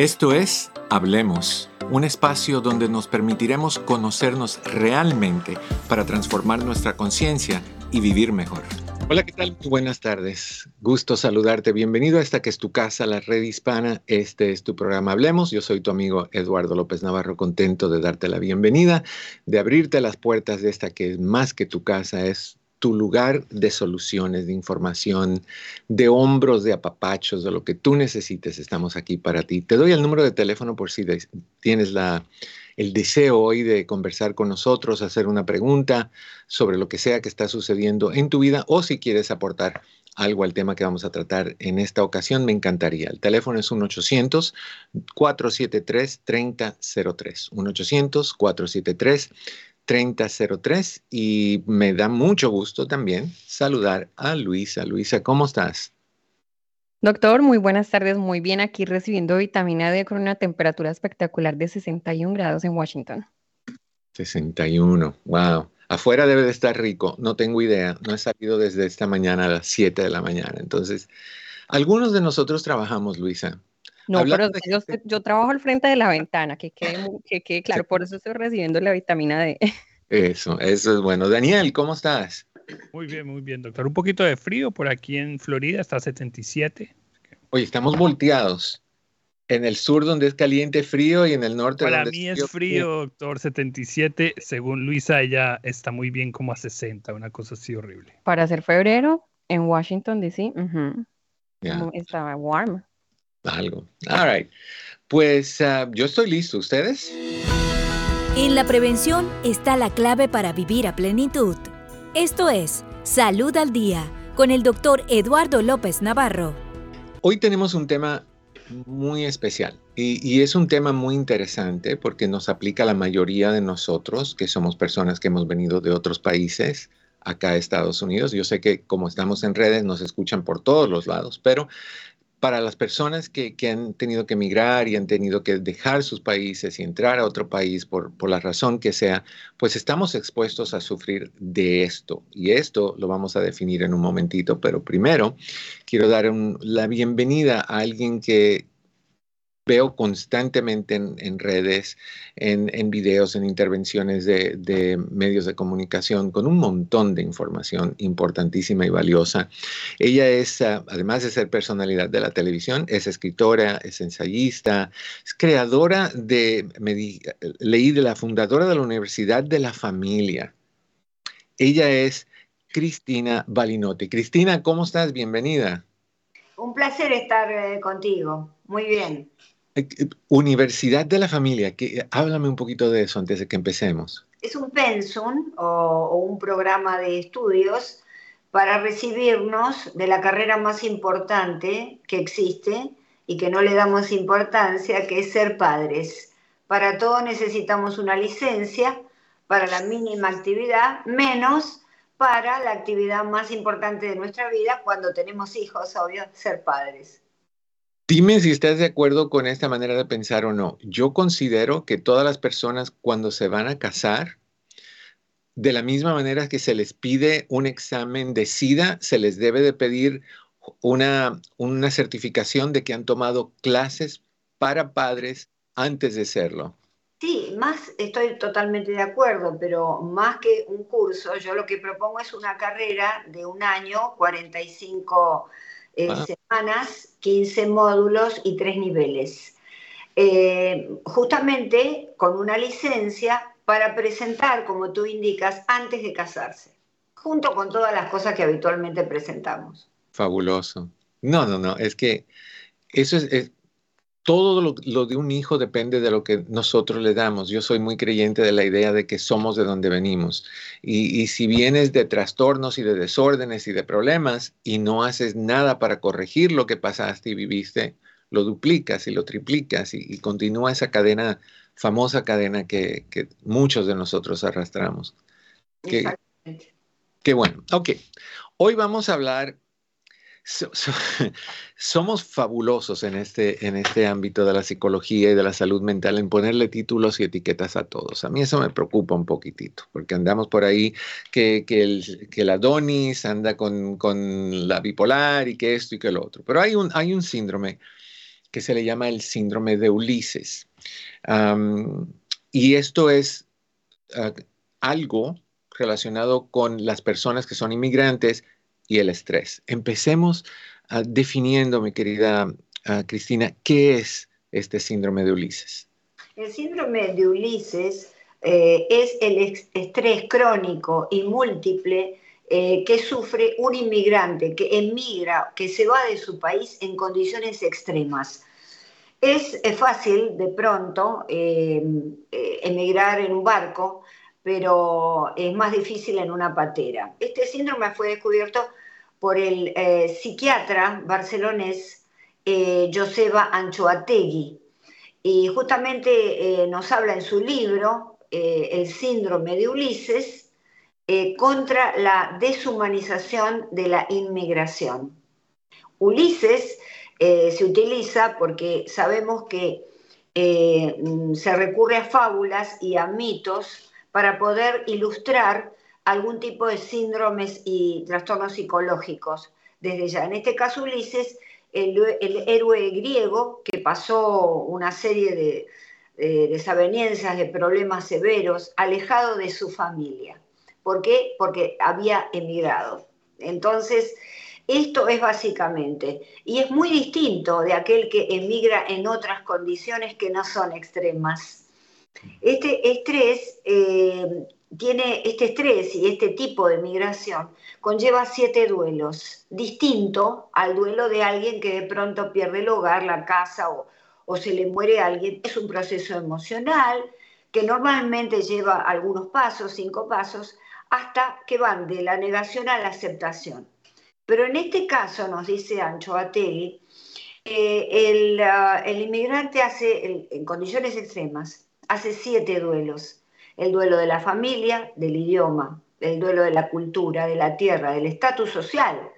Esto es Hablemos, un espacio donde nos permitiremos conocernos realmente para transformar nuestra conciencia y vivir mejor. Hola, ¿qué tal? Buenas tardes. Gusto saludarte. Bienvenido a esta que es tu casa, la red hispana. Este es tu programa Hablemos. Yo soy tu amigo Eduardo López Navarro, contento de darte la bienvenida, de abrirte las puertas de esta que es más que tu casa, es tu lugar de soluciones, de información, de hombros, de apapachos, de lo que tú necesites. Estamos aquí para ti. Te doy el número de teléfono por si tienes la, el deseo hoy de conversar con nosotros, hacer una pregunta sobre lo que sea que está sucediendo en tu vida o si quieres aportar algo al tema que vamos a tratar en esta ocasión, me encantaría. El teléfono es 1-800-473-3003. 1-800-473-3003. 3003 y me da mucho gusto también saludar a Luisa. Luisa, ¿cómo estás? Doctor, muy buenas tardes, muy bien aquí recibiendo vitamina D con una temperatura espectacular de 61 grados en Washington. 61, wow. Afuera debe de estar rico, no tengo idea, no he salido desde esta mañana a las 7 de la mañana. Entonces, algunos de nosotros trabajamos, Luisa. No, pero yo, trabajo al frente de la ventana, que quede, que quede claro, por eso estoy recibiendo la vitamina D. Eso, eso es bueno. Daniel, ¿cómo estás? Muy bien, muy bien, doctor. Un poquito de frío por aquí en Florida, está a 77. Oye, estamos volteados. En el sur donde es caliente, frío y en el norte Para donde mí es frío, doctor, 77. Según Luisa, ella está muy bien como a 60, una cosa así horrible. Para ser febrero, en Washington, D.C., estaba warm. Algo. All right. Pues ah, yo estoy listo. ¿Ustedes? En la prevención está la clave para vivir a plenitud. Esto es Salud al Día con el doctor Eduardo López Navarro. Hoy tenemos un tema muy especial y, y, es un tema muy interesante porque nos aplica a la mayoría de nosotros que somos personas que hemos venido de otros países acá a Estados Unidos. Yo sé que como estamos en redes nos escuchan por todos los lados, pero para las personas que, han tenido que emigrar y han tenido que dejar sus países y entrar a otro país por, la razón que sea, pues estamos expuestos a sufrir de esto. Y esto lo vamos a definir en un momentito, pero primero quiero dar la bienvenida a alguien que, veo constantemente en, redes, en, videos, en intervenciones de, medios de comunicación con un montón de información importantísima y valiosa. Ella es, ah, además de ser personalidad de la televisión, es escritora, es ensayista, es creadora de, leí de la fundadora de la Universidad de la Familia. Ella es Cristina Balinotti. Cristina, ¿cómo estás? Bienvenida. Un placer estar eh, contigo. Muy bien. Eh, eh, Universidad de la Familia, que, háblame un poquito de eso antes de que empecemos. Es un pensum o, un programa de estudios para recibirnos de la carrera más importante que existe y que no le damos importancia, que es ser padres. Para todo necesitamos una licencia, para la mínima actividad, menos para la actividad más importante de nuestra vida cuando tenemos hijos, obvio, ser padres. Dime si estás de acuerdo con esta manera de pensar o no. Yo considero que todas las personas cuando se van a casar, de la misma manera que se les pide un examen de SIDA, se les debe de pedir una, una certificación de que han tomado clases para padres antes de serlo. Sí, más estoy totalmente de acuerdo, pero más que un curso, yo lo que propongo es una carrera de un año, 45 eh, semanas, 15 módulos y 3 niveles. Eh, justamente con una licencia para presentar, como tú indicas, antes de casarse, junto con todas las cosas que habitualmente presentamos. Fabuloso. No, no, no, es que eso es todo lo, de un hijo depende de lo que nosotros le damos. Yo soy muy creyente de la idea de que somos de donde venimos. Y, si vienes de trastornos y de desórdenes y de problemas y no haces nada para corregir lo que pasaste y viviste, lo duplicas y lo triplicas y, continúa esa cadena, famosa cadena que, muchos de nosotros arrastramos. qué bueno. Ok. Hoy vamos a hablar somos fabulosos en este, en este ámbito de la psicología y de la salud mental en ponerle títulos y etiquetas a todos. A mí eso me preocupa un poquitito, porque andamos por ahí que, que, el, que la Donis anda con, con, la bipolar y que esto y que lo otro. Pero hay un, hay un síndrome que se le llama el síndrome de Ulises. y esto es ah, algo relacionado con las personas que son inmigrantes y el estrés. Empecemos ah, definiendo, mi querida ah, Cristina, ¿qué es este síndrome de Ulises? El síndrome de Ulises eh, es el estrés crónico y múltiple eh, que sufre un inmigrante que emigra, que se va de su país en condiciones extremas. Es, fácil de pronto eh, emigrar en un barco, pero es más difícil en una patera. Este síndrome fue descubierto por el psiquiatra barcelonés Joseba Anchoategui, y justamente nos habla en su libro El síndrome de Ulises, eh, contra la deshumanización de la inmigración. Ulises eh, se utiliza porque sabemos que eh, se recurre a fábulas y a mitos para poder ilustrar algún tipo de síndromes y trastornos psicológicos. Desde ya, en este caso Ulises, el, héroe griego que pasó una serie de, de desavenencias, de problemas severos, alejado de su familia. ¿Por qué? Porque había emigrado. Entonces, esto es básicamente, y es muy distinto de aquel que emigra en otras condiciones que no son extremas. Este estrés eh, tiene este estrés y este tipo de migración conlleva siete duelos, distinto al duelo de alguien que de pronto pierde el hogar, la casa o, se le muere alguien. Es un proceso emocional que normalmente lleva algunos pasos, cinco pasos, hasta que van de la negación a la aceptación. Pero en este caso, nos dice Ancho Ategui, eh, ah, el, inmigrante hace, en condiciones extremas, hace siete duelos. El duelo de la familia, del idioma, el duelo de la cultura, de la tierra, del estatus social,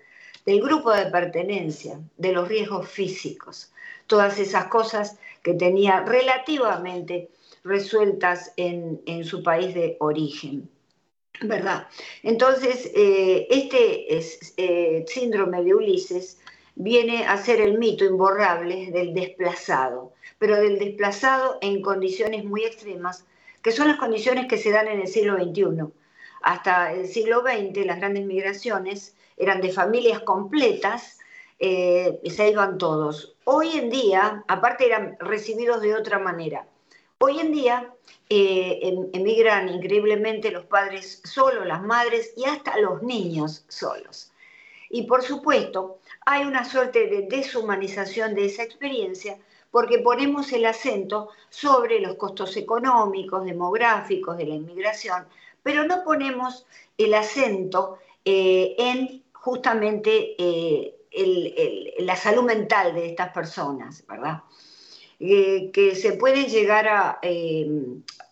del grupo de pertenencia, de los riesgos físicos, todas esas cosas que tenía relativamente resueltas en su país de origen. ¿verdad? Entonces, eh, este eh, síndrome de Ulises viene a ser el mito imborrable del desplazado, pero del desplazado en condiciones muy extremas, que son las condiciones que se dan en el siglo XXI. Hasta el siglo XX las grandes migraciones eran de familias completas, eh, y se iban todos. Hoy en día, aparte eran recibidos de otra manera. Hoy en día eh, em, emigran increíblemente los padres solos, las madres y hasta los niños solos. Y por supuesto, hay una suerte de deshumanización de esa experiencia porque ponemos el acento sobre los costos económicos, demográficos de la inmigración, pero no ponemos el acento eh, en justamente eh, la salud mental de estas personas, ¿verdad? que se pueden llegar a,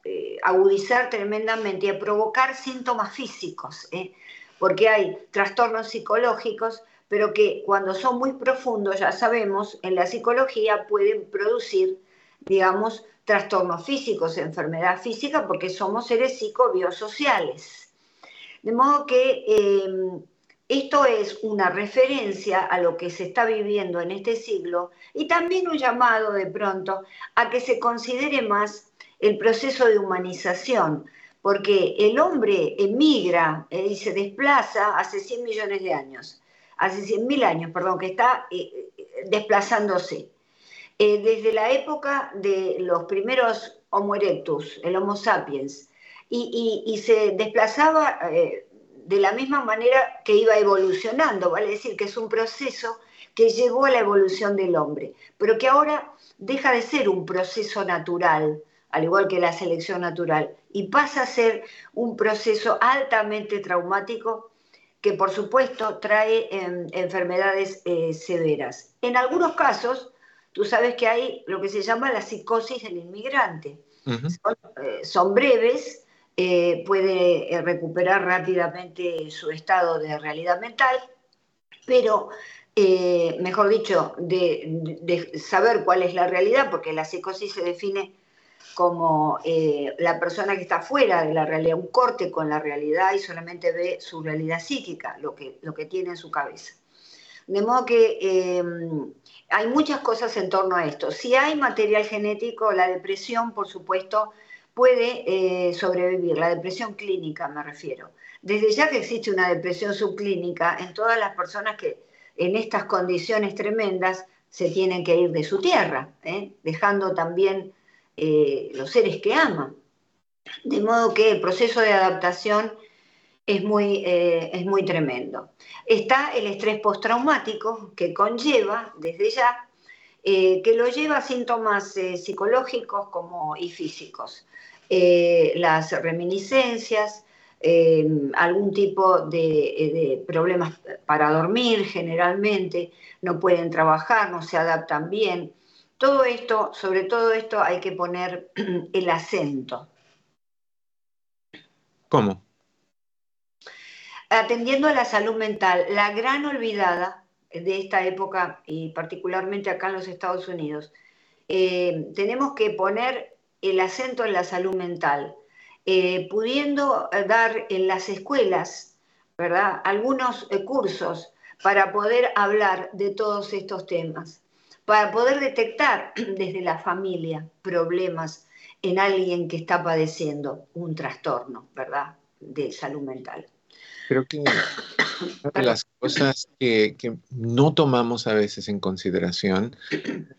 eh, agudizar tremendamente y a provocar síntomas físicos, ¿eh? porque hay trastornos psicológicos, pero que cuando son muy profundos, ya sabemos, en la psicología pueden producir, digamos, trastornos físicos, enfermedad física, porque somos seres psicobiosociales. De modo que em, esto es una referencia a lo que se está viviendo en este siglo y también un llamado de pronto a que se considere más el proceso de humanización, porque el hombre emigra eh, y se desplaza hace 100 millones de años, hace 100 mil años, perdón, que está eh, eh, desplazándose. desde la época de los primeros Homo erectus, el Homo sapiens, y, se desplazaba de la misma manera que iba evolucionando, vale decir que es un proceso que llegó a la evolución del hombre, pero que ahora deja de ser un proceso natural, al igual que la selección natural, y pasa a ser un proceso altamente traumático que por supuesto trae em, enfermedades eh, severas. En algunos casos, tú sabes que hay lo que se llama la psicosis del inmigrante. Eh, son, breves, eh, puede recuperar rápidamente su estado de realidad mental, pero mejor dicho, de, saber cuál es la realidad, porque la psicosis se define como eh, la persona que está fuera de la realidad, un corte con la realidad y solamente ve su realidad psíquica, lo que, lo que tiene en su cabeza. De modo que eh, hay muchas cosas en torno a esto. Si hay material genético, la depresión, por supuesto, puede eh, sobrevivir, la depresión clínica me refiero. Desde ya que existe una depresión subclínica en todas las personas que en estas condiciones tremendas se tienen que ir de su tierra, ¿eh? dejando también eh, los seres que aman. De modo que el proceso de adaptación es muy, es muy tremendo. Está el estrés postraumático que conlleva, desde ya, que lo lleva a síntomas psicológicos como, y físicos. Eh, las reminiscencias, eh, algún tipo eh, de, problemas para dormir generalmente, no pueden trabajar, no se adaptan bien. Todo esto, sobre todo esto hay que poner el acento. ¿Cómo? Atendiendo a la salud mental, la gran olvidada de esta época y particularmente acá en los Estados Unidos, tenemos que poner el acento en la salud mental, eh, pudiendo eh, dar en las escuelas, ¿verdad?, algunos eh, cursos para poder hablar de todos estos temas, para poder detectar desde la familia problemas en alguien que está padeciendo un trastorno, ¿verdad?, de salud mental. Creo que una de las cosas que, no tomamos a veces en consideración,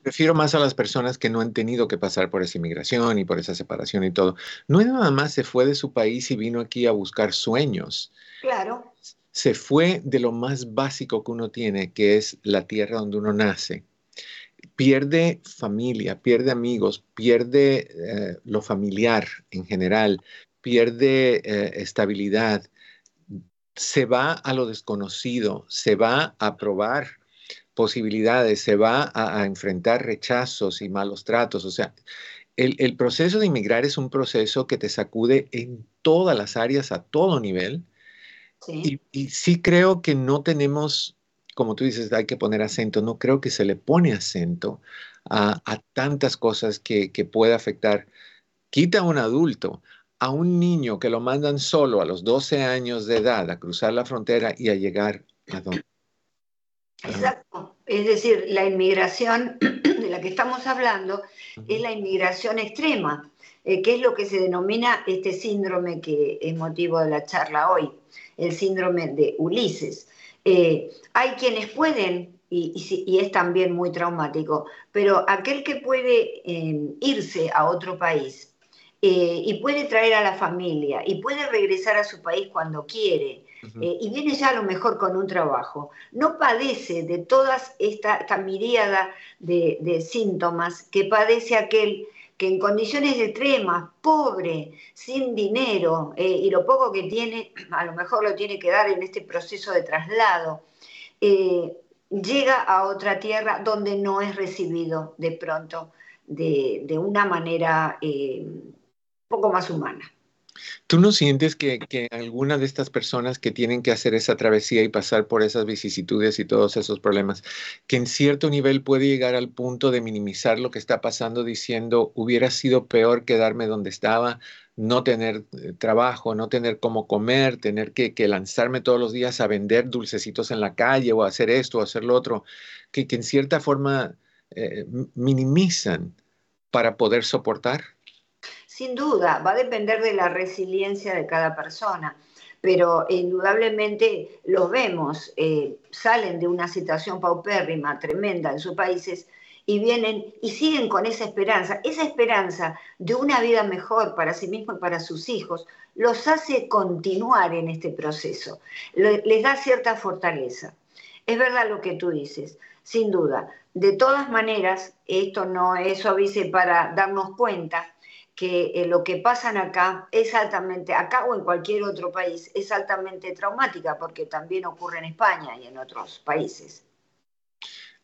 refiero más a las personas que no han tenido que pasar por esa inmigración y por esa separación y todo, no es nada más se fue de su país y vino aquí a buscar sueños. Claro. Se fue de lo más básico que uno tiene, que es la tierra donde uno nace. Pierde familia, pierde amigos, pierde eh, lo familiar en general, pierde eh, estabilidad se va a lo desconocido, se va a probar posibilidades, se va a, enfrentar rechazos y malos tratos. O sea, el, proceso de inmigrar es un proceso que te sacude en todas las áreas, a todo nivel. Y, sí creo que no tenemos, como tú dices, hay que poner acento, no creo que se le pone acento a, tantas cosas que, que puede afectar. Quita a un adulto, a un niño que lo mandan solo a los 12 años de edad a cruzar la frontera y a llegar a dónde. Exacto. Es decir, la inmigración de la que estamos hablando es la inmigración extrema, eh, que es lo que se denomina este síndrome que es motivo de la charla hoy, el síndrome de Ulises. Eh, hay quienes pueden, y, es también muy traumático, pero aquel que puede eh, irse a otro país eh, y puede traer a la familia y puede regresar a su país cuando quiere. Eh, y viene ya a lo mejor con un trabajo, no padece de toda esta, esta miríada de, síntomas que padece aquel que en condiciones extremas, pobre, sin dinero, eh, y lo poco que tiene, a lo mejor lo tiene que dar en este proceso de traslado, llega a otra tierra donde no es recibido de pronto de, de una manera poco más humana. ¿Tú no sientes que, que alguna de estas personas que tienen que hacer esa travesía y pasar por esas vicisitudes y todos esos problemas, que en cierto nivel puede llegar al punto de minimizar lo que está pasando diciendo, hubiera sido peor quedarme donde estaba, no tener eh, trabajo, no tener cómo comer, tener que, lanzarme todos los días a vender dulcecitos en la calle o hacer esto o hacer lo otro, que, en cierta forma eh, minimizan para poder soportar? Sin duda, va a depender de la resiliencia de cada persona, pero indudablemente los vemos, eh, salen de una situación paupérrima, tremenda en sus países y vienen y siguen con esa esperanza. Esa esperanza de una vida mejor para sí mismos y para sus hijos los hace continuar en este proceso, les da cierta fortaleza. Es verdad lo que tú dices, sin duda. De todas maneras, esto no es suavice para darnos cuenta que eh, lo que pasan acá es altamente, acá o en cualquier otro país, es altamente traumática, porque también ocurre en España y en otros países.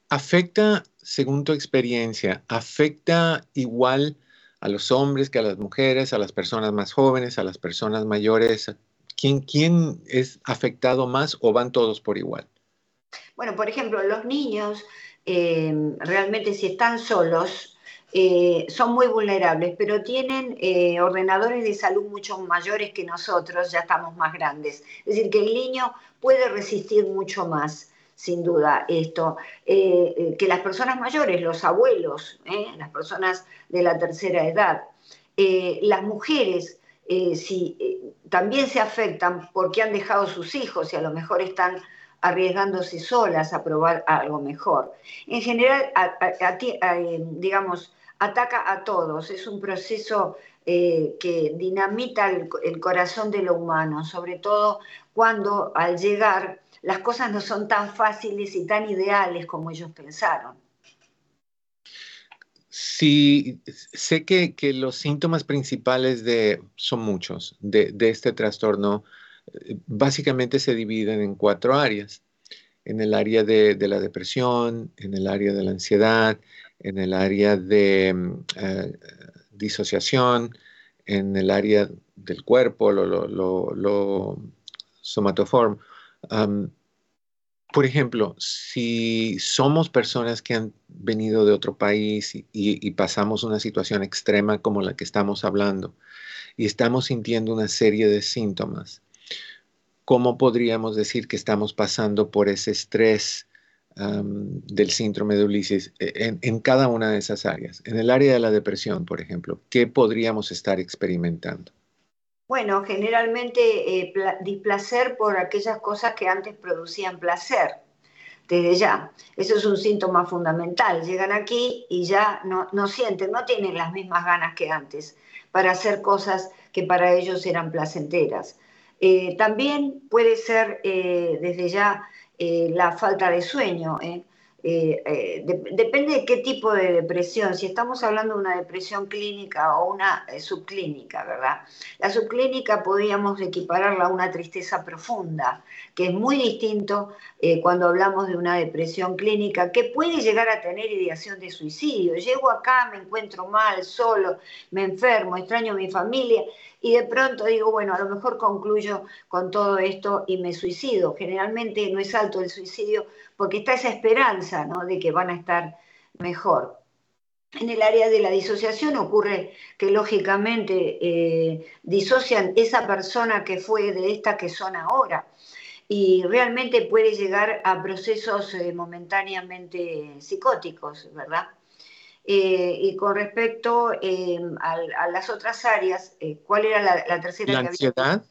¿Afecta, según tu experiencia, afecta igual a los hombres que a las mujeres, a las personas más jóvenes, a las personas mayores? ¿Quién, quién es afectado más o van todos por igual? Bueno, por ejemplo, los niños eh, realmente si están solos, eh, son muy vulnerables, pero tienen eh, ordenadores de salud mucho mayores que nosotros, ya estamos más grandes. Es decir, que el niño puede resistir mucho más. sin duda esto, eh, que las personas mayores, los abuelos, las personas de la tercera edad, las mujeres, si, también se afectan porque han dejado sus hijos y a lo mejor están arriesgándose solas a probar algo mejor. En general, digamos, ataca a todos, es un proceso eh, que dinamita el, corazón de lo humano, sobre todo cuando al llegar las cosas no son tan fáciles y tan ideales como ellos pensaron. Sí, sé que, los síntomas principales de, son muchos de, este trastorno. Eh, básicamente se dividen en cuatro áreas. En el área de, la depresión, en el área de la ansiedad, en el área de mm, eh, disociación, en el área del cuerpo, lo, lo, somatoform. por ejemplo, si somos personas que han venido de otro país y, pasamos una situación extrema como la que estamos hablando y estamos sintiendo una serie de síntomas, ¿cómo podríamos decir que estamos pasando por ese estrés del síndrome de Ulises e, en, cada una de esas áreas. En el área de la depresión, por ejemplo, ¿qué podríamos estar experimentando? Bueno, generalmente eh, displacer por aquellas cosas que antes producían placer, desde ya. Eso es un síntoma fundamental. Llegan aquí y ya no, no sienten, no tienen las mismas ganas que antes para hacer cosas que para ellos eran placenteras. Eh, también puede ser eh, desde ya eh, la falta de sueño. ¿eh? Eh, depende de qué tipo de depresión, si estamos hablando de una depresión clínica o una subclínica, ¿verdad? La subclínica podríamos equipararla a una tristeza profunda, que es muy distinto cuando hablamos de una depresión clínica, que puede llegar a tener ideación de suicidio. Llego acá, me encuentro mal, solo, me enfermo, extraño a mi familia y de pronto digo, bueno, a lo mejor concluyo con todo esto y me suicido. Generalmente no es alto el suicidio porque está esa esperanza ¿no? de que van a estar mejor. En el área de la disociación ocurre que lógicamente eh, disocian esa persona que fue de esta que son ahora y realmente puede llegar a procesos eh, momentáneamente psicóticos, ¿verdad? Eh, y con respecto eh, a, las otras áreas, eh, ¿cuál era la, tercera? La ansiedad.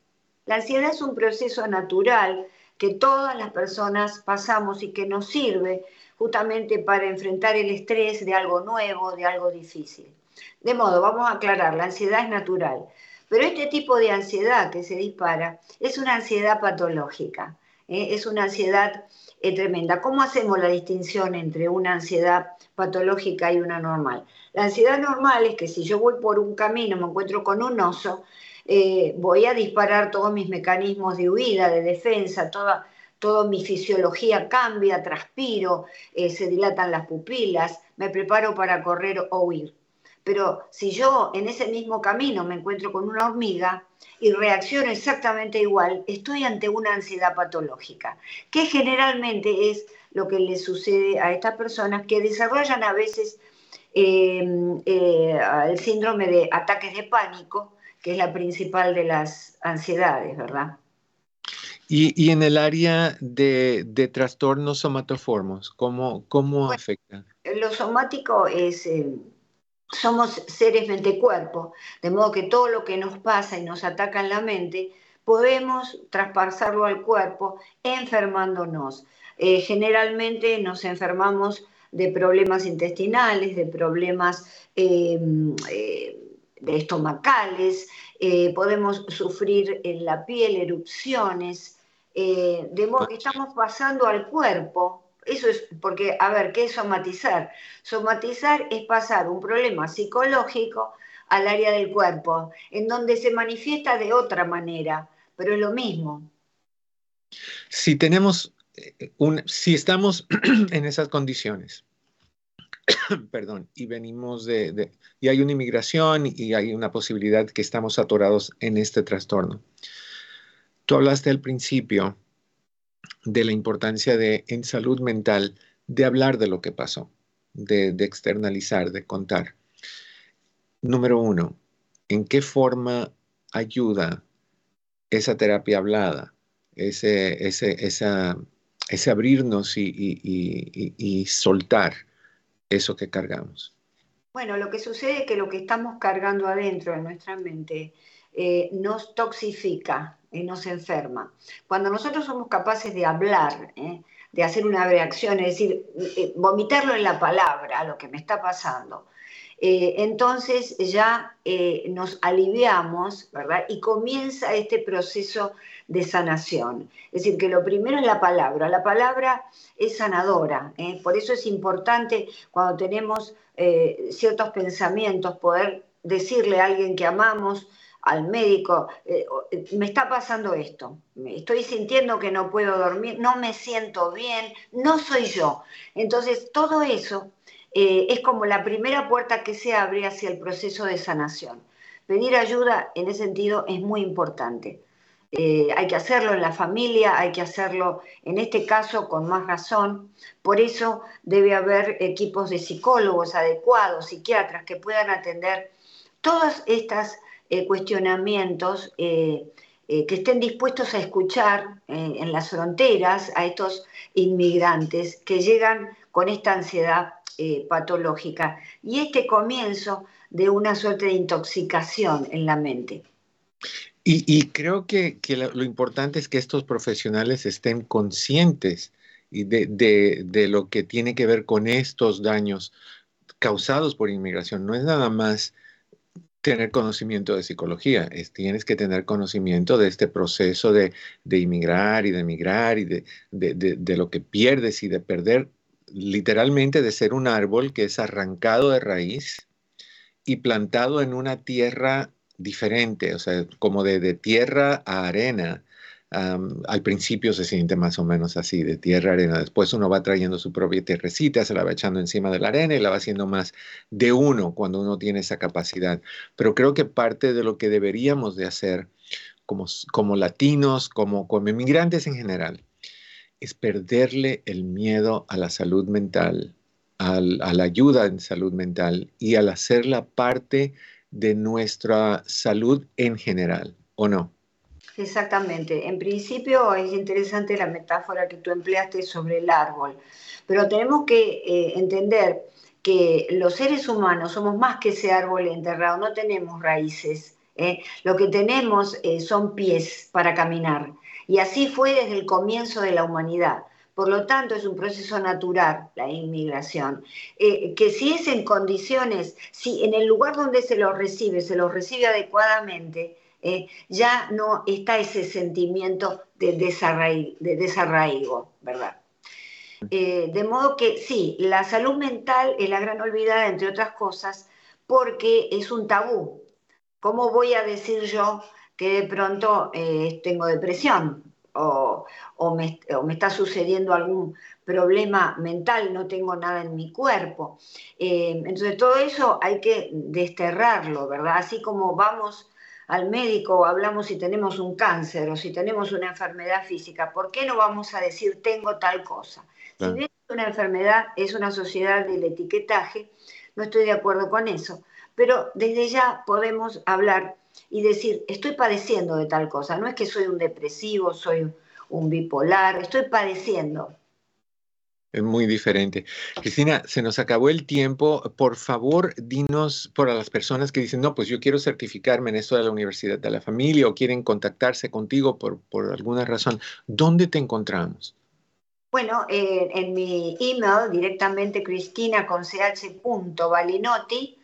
La ansiedad es un proceso natural que todas las personas pasamos y que nos sirve justamente para enfrentar el estrés de algo nuevo, de algo difícil. De modo, vamos a aclarar, la ansiedad es natural, pero este tipo de ansiedad que se dispara es una ansiedad patológica, es una ansiedad tremenda. ¿Cómo hacemos la distinción entre una ansiedad patológica y una normal. La ansiedad normal es que si yo voy por un camino, me encuentro con un oso, eh, voy a disparar todos mis mecanismos de huida, de defensa, toda, toda mi fisiología cambia, transpiro, eh, se dilatan las pupilas, me preparo para correr o huir. Pero si yo en ese mismo camino me encuentro con una hormiga y reacciono exactamente igual, estoy ante una ansiedad patológica, que generalmente es lo que le sucede a estas personas que desarrollan a veces em, eh, el síndrome de ataques de pánico, que es la principal de las ansiedades, ¿verdad? Y, en el área de, trastornos somatoformos, ¿cómo, cómo afecta? Lo somático es, em, somos seres mente-cuerpo, de modo que todo lo que nos pasa y nos ataca en la mente, podemos traspasarlo al cuerpo enfermándonos. Eh, generalmente nos enfermamos de problemas intestinales, de problemas eh, eh, estomacales, podemos sufrir en la piel erupciones, de modo que estamos pasando al cuerpo. Eso es porque, a ver, ¿qué es somatizar? Somatizar es pasar un problema psicológico al área del cuerpo, en donde se manifiesta de otra manera, pero es lo mismo. Si tenemos si estamos en esas condiciones, perdón, y venimos de, y hay una inmigración y hay una posibilidad que estamos atorados en este trastorno. Tú hablaste al principio de la importancia de, en salud mental, de hablar de lo que pasó, de, de externalizar, de contar. Número uno, ¿en qué forma ayuda esa terapia hablada, ese, ese, esa ese abrirnos y, soltar eso que cargamos. Bueno, lo que sucede es que lo que estamos cargando adentro de nuestra mente eh, nos toxifica y nos enferma. Cuando nosotros somos capaces de hablar, ¿eh? de hacer una reacción, es decir, eh, vomitarlo en la palabra, lo que me está pasando, entonces ya nos aliviamos, ¿verdad? Y comienza este proceso de sanación. Es decir, que lo primero es la palabra. La palabra es sanadora. Por eso es importante cuando tenemos ciertos pensamientos poder decirle a alguien que amamos, al médico, eh, eh, me está pasando esto, estoy sintiendo que no puedo dormir, no me siento bien, no soy yo. Entonces, todo eso eh, es como la primera puerta que se abre hacia el proceso de sanación. Pedir ayuda en ese sentido es muy importante. hay que hacerlo en la familia, hay que hacerlo en este caso con más razón. Por eso debe haber equipos de psicólogos adecuados, psiquiatras que puedan atender todas estas eh, cuestionamientos eh, eh, que estén dispuestos a escuchar en las fronteras a estos inmigrantes que llegan con esta ansiedad patológica y este comienzo de una suerte de intoxicación en la mente. Y, creo que, lo, importante es que estos profesionales estén conscientes de, de, lo que tiene que ver con estos daños causados por inmigración. No es nada más tener conocimiento de psicología, es, tienes que tener conocimiento de este proceso de, de inmigrar y de emigrar y de, de, lo que pierdes y de perder, literalmente de ser un árbol que es arrancado de raíz y plantado en una tierra diferente, o sea, como de, tierra a arena, al principio se siente más o menos así, de tierra arena. Después uno va trayendo su propia tierrecita, se la va echando encima de la arena y la va haciendo más de uno cuando uno tiene esa capacidad. Pero creo que parte de lo que deberíamos de hacer como, como latinos, como, como inmigrantes en general, es perderle el miedo a la salud mental, a la ayuda en salud mental y al hacerla parte de nuestra salud en general, ¿o no? Exactamente. En principio es interesante la metáfora que tú empleaste sobre el árbol, pero tenemos que eh, entender que los seres humanos somos más que ese árbol enterrado, no tenemos raíces. ¿eh? Lo que tenemos eh, son pies para caminar. Y así fue desde el comienzo de la humanidad. Por lo tanto, es un proceso natural la inmigración, que si es en condiciones, si en el lugar donde se lo recibe, se lo recibe adecuadamente, eh, ya no está ese sentimiento de, desarraigo, ¿verdad? Eh, de modo que sí, la salud mental es la gran olvidada, entre otras cosas, porque es un tabú. ¿Cómo voy a decir yo que de pronto eh, tengo depresión o, me, está sucediendo algún problema mental, no tengo nada en mi cuerpo? entonces todo eso hay que desterrarlo, ¿verdad? Así como vamos al médico hablamos si tenemos un cáncer o si tenemos una enfermedad física, ¿por qué no vamos a decir tengo tal cosa? Si bien es una enfermedad, es una sociedad del etiquetaje, no estoy de acuerdo con eso, pero desde ya podemos hablar y decir, estoy padeciendo de tal cosa, no es que soy un depresivo, soy un bipolar, estoy padeciendo, muy diferente. Cristina, se nos acabó el tiempo. Por favor, dinos por las personas que dicen, no, pues yo quiero certificarme en esto de la Universidad de la Familia o quieren contactarse contigo por, por alguna razón. ¿Dónde te encontramos? Bueno, eh, en mi email directamente cristina con ch punto balinotti,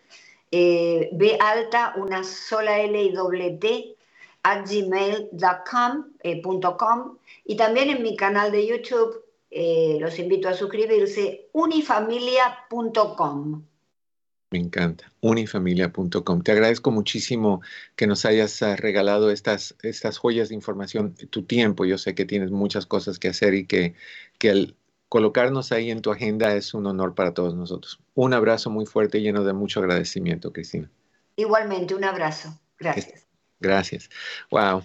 eh, alta, una sola L y doble T, at gmail.com eh, y también en mi canal de YouTube eh, los invito a suscribirse, unifamilia.com. Me encanta, unifamilia.com. Te agradezco muchísimo que nos hayas ah, regalado estas, estas joyas de información, tu tiempo. Yo sé que tienes muchas cosas que hacer y que, que el colocarnos ahí en tu agenda es un honor para todos nosotros. Un abrazo muy fuerte y lleno de mucho agradecimiento, Cristina. Igualmente, un abrazo. Gracias. Gracias. Wow.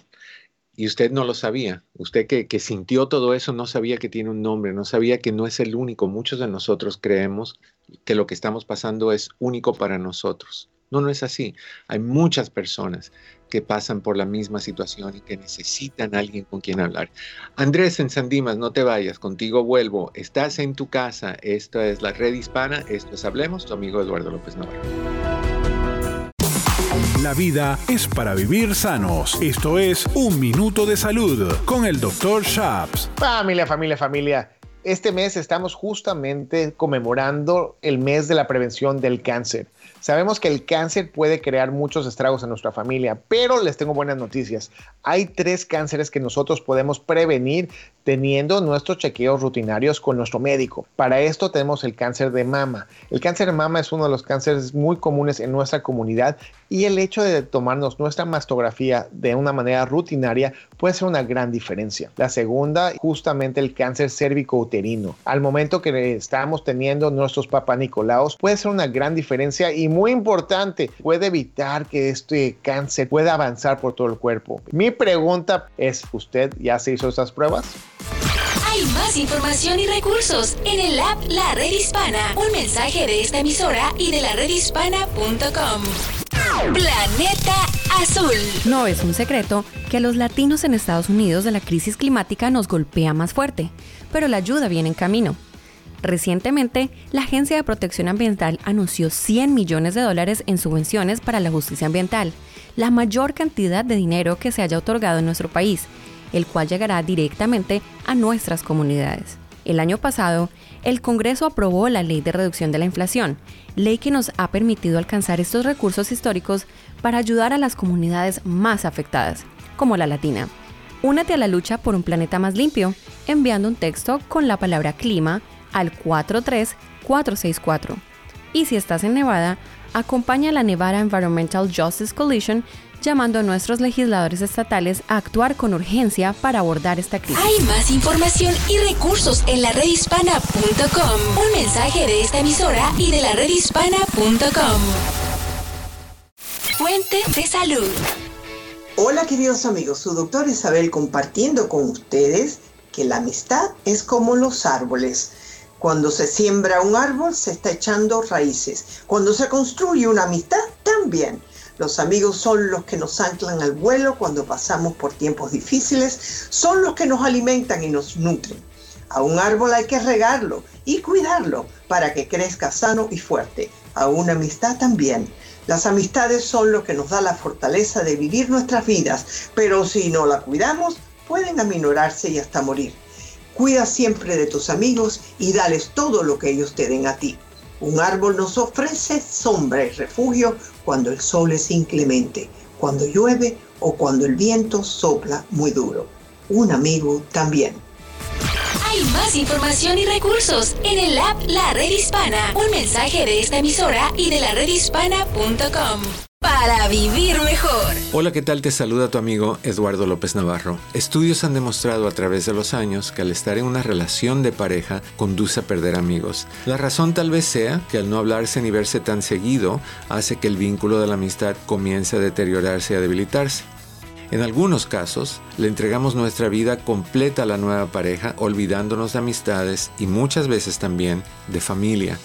Y usted no lo sabía. Usted que, sintió todo eso no sabía que tiene un nombre, no sabía que no es el único. Muchos de nosotros creemos que lo que estamos pasando es único para nosotros. No, no es así. Hay muchas personas que pasan por la misma situación y que necesitan alguien con quien hablar. Andrés en Sandimas, no te vayas, contigo vuelvo. Estás en tu casa, esta es la red hispana, esto es Hablemos, tu amigo Eduardo López Navarro. La vida es para vivir sanos. Esto es Un Minuto de Salud con el Dr. Shaps. Familia, familia, familia. Este mes estamos justamente conmemorando el mes de la prevención del cáncer. Sabemos que el cáncer puede crear muchos estragos en nuestra familia, pero les tengo buenas noticias. Hay tres cánceres que nosotros podemos prevenir teniendo nuestros chequeos rutinarios con nuestro médico. Para esto tenemos el cáncer de mama. El cáncer de mama es uno de los cánceres muy comunes en nuestra comunidad y el hecho de tomarnos nuestra mastografía de una manera rutinaria puede ser una gran diferencia. La segunda, justamente el cáncer cérvico-uterino. Al momento que estamos teniendo nuestros papanicolaos, puede ser una gran diferencia y muy importante, puede evitar que este cáncer pueda avanzar por todo el cuerpo. Mi pregunta es, ¿usted ya se hizo estas pruebas? Hay más información y recursos en el app La Red Hispana. Un mensaje de esta emisora y de la redhispana.com. Planeta Azul. No es un secreto que a los latinos en Estados Unidos de la crisis climática nos golpea más fuerte, pero la ayuda viene en camino. Recientemente, la Agencia de Protección Ambiental anunció 100 millones de dólares en subvenciones para la justicia ambiental, la mayor cantidad de dinero que se haya otorgado en nuestro país, el cual llegará directamente a nuestras comunidades. El año pasado, el Congreso aprobó la Ley de Reducción de la Inflación, ley que nos ha permitido alcanzar estos recursos históricos para ayudar a las comunidades más afectadas, como la latina. Únete a la lucha por un planeta más limpio, enviando un texto con la palabra clima al 43464. Y si estás en Nevada, acompaña a la Nevada Environmental Justice Coalition llamando a nuestros legisladores estatales a actuar con urgencia para abordar esta crisis. Hay más información y recursos en la redhispana.com. Un mensaje de esta emisora y de la redhispana.com. Fuente de salud. Hola queridos amigos, su doctor Isabel compartiendo con ustedes que la amistad es como los árboles. Cuando se siembra un árbol se está echando raíces. Cuando se construye una amistad también. Los amigos son los que nos anclan al vuelo cuando pasamos por tiempos difíciles, son los que nos alimentan y nos nutren. A un árbol hay que regarlo y cuidarlo para que crezca sano y fuerte. A una amistad también. Las amistades son lo que nos da la fortaleza de vivir nuestras vidas, pero si no la cuidamos, pueden aminorarse y hasta morir. Cuida siempre de tus amigos y dales todo lo que ellos te den a ti. Un árbol nos ofrece sombra y refugio cuando el sol es inclemente, cuando llueve o cuando el viento sopla muy duro. Un amigo también. Hay más información y recursos en el app La Red Hispana. Un mensaje de esta emisora y de la redhispana.com para vivir mejor. Hola, ¿qué tal? Te saluda tu amigo Eduardo López Navarro. Estudios han demostrado a través de los años que al estar en una relación de pareja conduce a perder amigos. La razón tal vez sea que al no hablarse ni verse tan seguido hace que el vínculo de la amistad comience a deteriorarse y a debilitarse. En algunos casos, le entregamos nuestra vida completa a la nueva pareja, olvidándonos de amistades y muchas veces también de familia,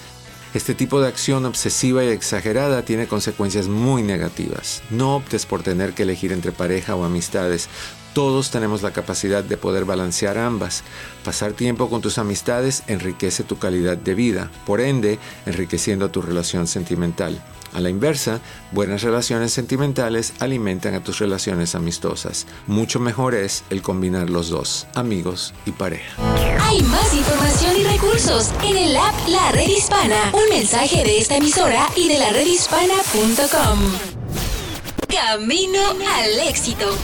este tipo de acción obsesiva y exagerada tiene consecuencias muy negativas. No optes por tener que elegir entre pareja o amistades. Todos tenemos la capacidad de poder balancear ambas. Pasar tiempo con tus amistades enriquece tu calidad de vida, por ende, enriqueciendo tu relación sentimental. A la inversa, buenas relaciones sentimentales alimentan a tus relaciones amistosas. Mucho mejor es el combinar los dos, amigos y pareja. Hay más información y recursos en el app La Red Hispana. Un mensaje de esta emisora y de la redhispana.com. Camino al éxito.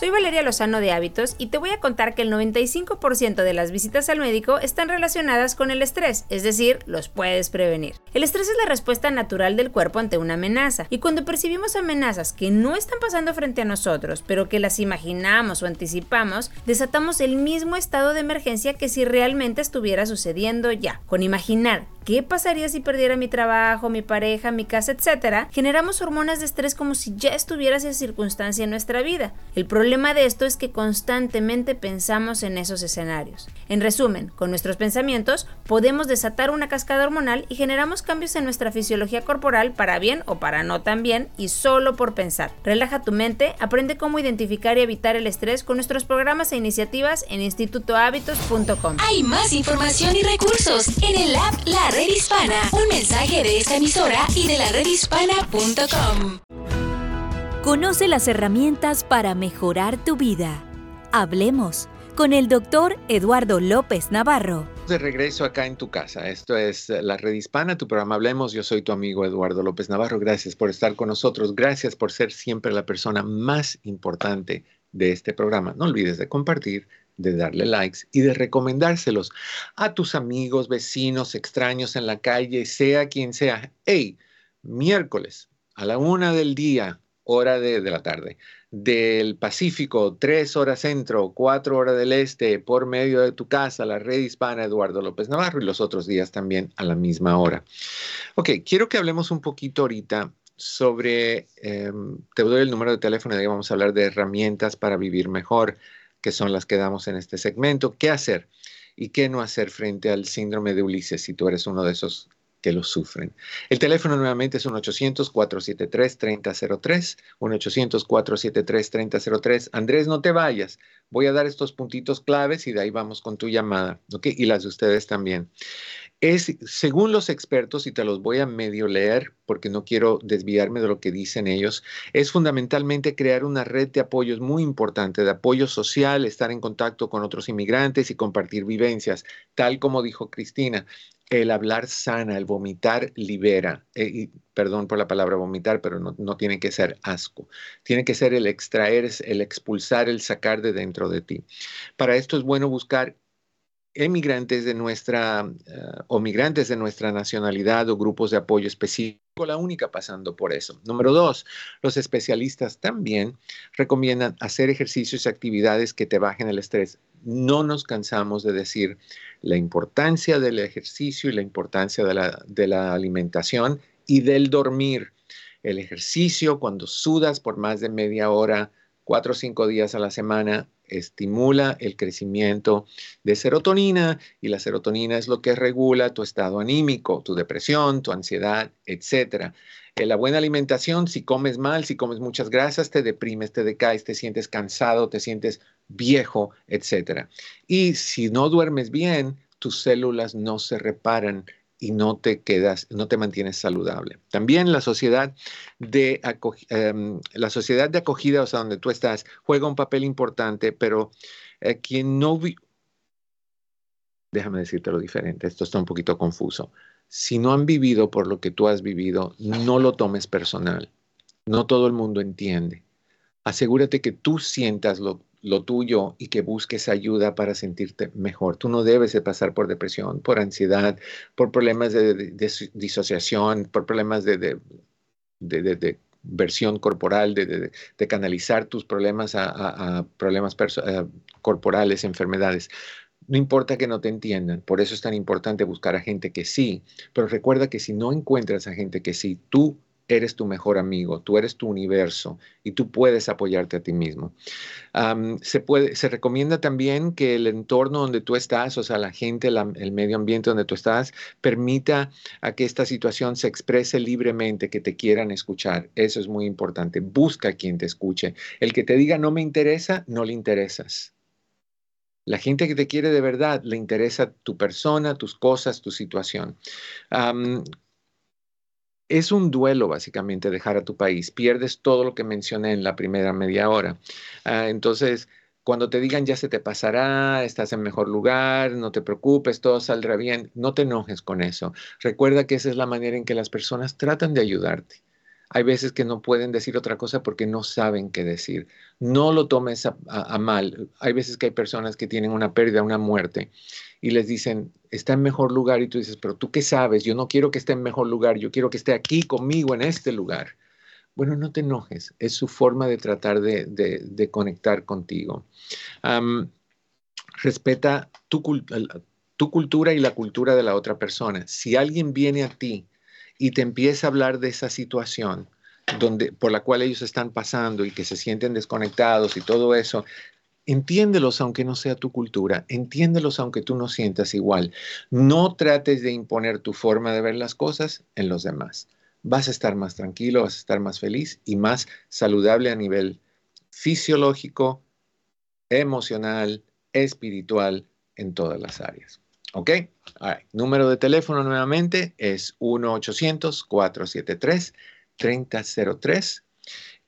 Soy Valeria Lozano de Hábitos y te voy a contar que el 95% de las visitas al médico están relacionadas con el estrés, es decir, los puedes prevenir. El estrés es la respuesta natural del cuerpo ante una amenaza y cuando percibimos amenazas que no están pasando frente a nosotros, pero que las imaginamos o anticipamos, desatamos el mismo estado de emergencia que si realmente estuviera sucediendo ya. Con imaginar ¿qué pasaría si perdiera mi trabajo, mi pareja, mi casa, etcétera? Generamos hormonas de estrés como si ya estuviera esa circunstancia en nuestra vida. El problema de esto es que constantemente pensamos en esos escenarios. En resumen, con nuestros pensamientos podemos desatar una cascada hormonal y generamos cambios en nuestra fisiología corporal para bien o para no tan bien y solo por pensar. Relaja tu mente, aprende cómo identificar y evitar el estrés con nuestros programas e iniciativas en institutohábitos.com. Hay más información y recursos en el app La Red Hispana. Un mensaje de esta emisora y de la redhispana.com. Conoce las herramientas para mejorar tu vida. Hablemos con el doctor Eduardo López Navarro. De regreso acá en tu casa. Esto es La Red Hispana, tu programa Hablemos. Yo soy tu amigo Eduardo López Navarro. Gracias por estar con nosotros. Gracias por ser siempre la persona más importante de este programa. No olvides de compartir, de darle likes y de recomendárselos a tus amigos, vecinos, extraños en la calle, sea quien sea. Hey, miércoles a la una del día, hora de, la tarde, del Pacífico, tres horas centro, cuatro horas del este, por medio de tu casa, la red hispana Eduardo López Navarro y los otros días también a la misma hora. Ok, quiero que hablemos un poquito ahorita sobre, em, te doy el número de teléfono ahí vamos a hablar de herramientas para vivir mejor, que son las que damos en este segmento. ¿Qué hacer y qué no hacer frente al síndrome de Ulises si tú eres uno de esos que lo sufren. El teléfono nuevamente es 1-800-473-3003, 1-800-473-3003. Andrés, no te vayas. Voy a dar estos puntitos claves y de ahí vamos con tu llamada, ¿ok? Y las de ustedes también es, según los expertos, y te los voy a medio leer porque no quiero desviarme de lo que dicen ellos, es fundamentalmente crear una red de apoyos muy importante, de apoyo social, estar en contacto con otros inmigrantes y compartir vivencias, tal como dijo Cristina. El hablar sana, el vomitar libera. Eh, perdón por la palabra vomitar, pero no, no tiene que ser asco. Tiene que ser el extraer, el expulsar, el sacar de dentro de ti. Para esto es bueno buscar emigrantes de nuestra eh, o migrantes de nuestra nacionalidad o grupos de apoyo específico, la única pasando por eso. Número dos, los especialistas también recomiendan hacer ejercicios y actividades que te bajen el estrés. No nos cansamos de decir la importancia del ejercicio y la importancia de la, de la alimentación y del dormir. El ejercicio, cuando sudas por más de media hora, cuatro o cinco días a la semana, estimula el crecimiento de serotonina y la serotonina es lo que regula tu estado anímico, tu depresión, tu ansiedad, etc. En la buena alimentación, si comes mal, si comes muchas grasas, te deprimes, te decaes, te sientes cansado, te sientes viejo, etc. Y si no duermes bien, tus células no se reparan y no te quedas, no te mantienes saludable. También la sociedad de, em, la sociedad de acogida, o sea, donde tú estás, juega un papel importante, pero eh, quien no... Déjame decirte lo diferente, esto está un poquito confuso. Si no han vivido por lo que tú has vivido, no lo tomes personal. No todo el mundo entiende. Asegúrate que tú sientas lo, lo tuyo y que busques ayuda para sentirte mejor. Tú no debes de pasar por depresión, por ansiedad, por problemas de, disociación, por problemas de, versión corporal, de, canalizar tus problemas a, problemas corporales, enfermedades. No importa que no te entiendan, por eso es tan importante buscar a gente que sí, pero recuerda que si no encuentras a gente que sí, tú eres tu mejor amigo, tú eres tu universo y tú puedes apoyarte a ti mismo. se, puede, se recomienda también que el entorno donde tú estás, o sea, la gente, el medio ambiente donde tú estás, permita a que esta situación se exprese libremente, que te quieran escuchar. Eso es muy importante. Busca a quien te escuche. El que te diga no me interesa, no le interesas. La gente que te quiere de verdad le interesa tu persona, tus cosas, tu situación es un duelo básicamente dejar a tu país. Pierdes todo lo que mencioné en la primera media hora. Ah, entonces, cuando te digan ya se te pasará, estás en mejor lugar, no te preocupes, todo saldrá bien, no te enojes con eso. Recuerda que esa es la manera en que las personas tratan de ayudarte. Hay veces que no pueden decir otra cosa porque no saben qué decir. No lo tomes a mal. Hay veces que hay personas que tienen una pérdida, una muerte y les dicen, está en mejor lugar y tú dices, pero tú qué sabes, yo no quiero que esté en mejor lugar, yo quiero que esté aquí conmigo en este lugar. Bueno, no te enojes, es su forma de tratar de, conectar contigo. respeta tu, tu cultura y la cultura de la otra persona. Si alguien viene a ti y te empieza a hablar de esa situación donde, por la cual ellos están pasando y que se sienten desconectados y todo eso, entiéndelos aunque no sea tu cultura, entiéndelos aunque tú no sientas igual. No trates de imponer tu forma de ver las cosas en los demás. Vas a estar más tranquilo, vas a estar más feliz y más saludable a nivel fisiológico, emocional, espiritual, en todas las áreas. ¿Ok? Número de teléfono nuevamente es 1-800-473-3003.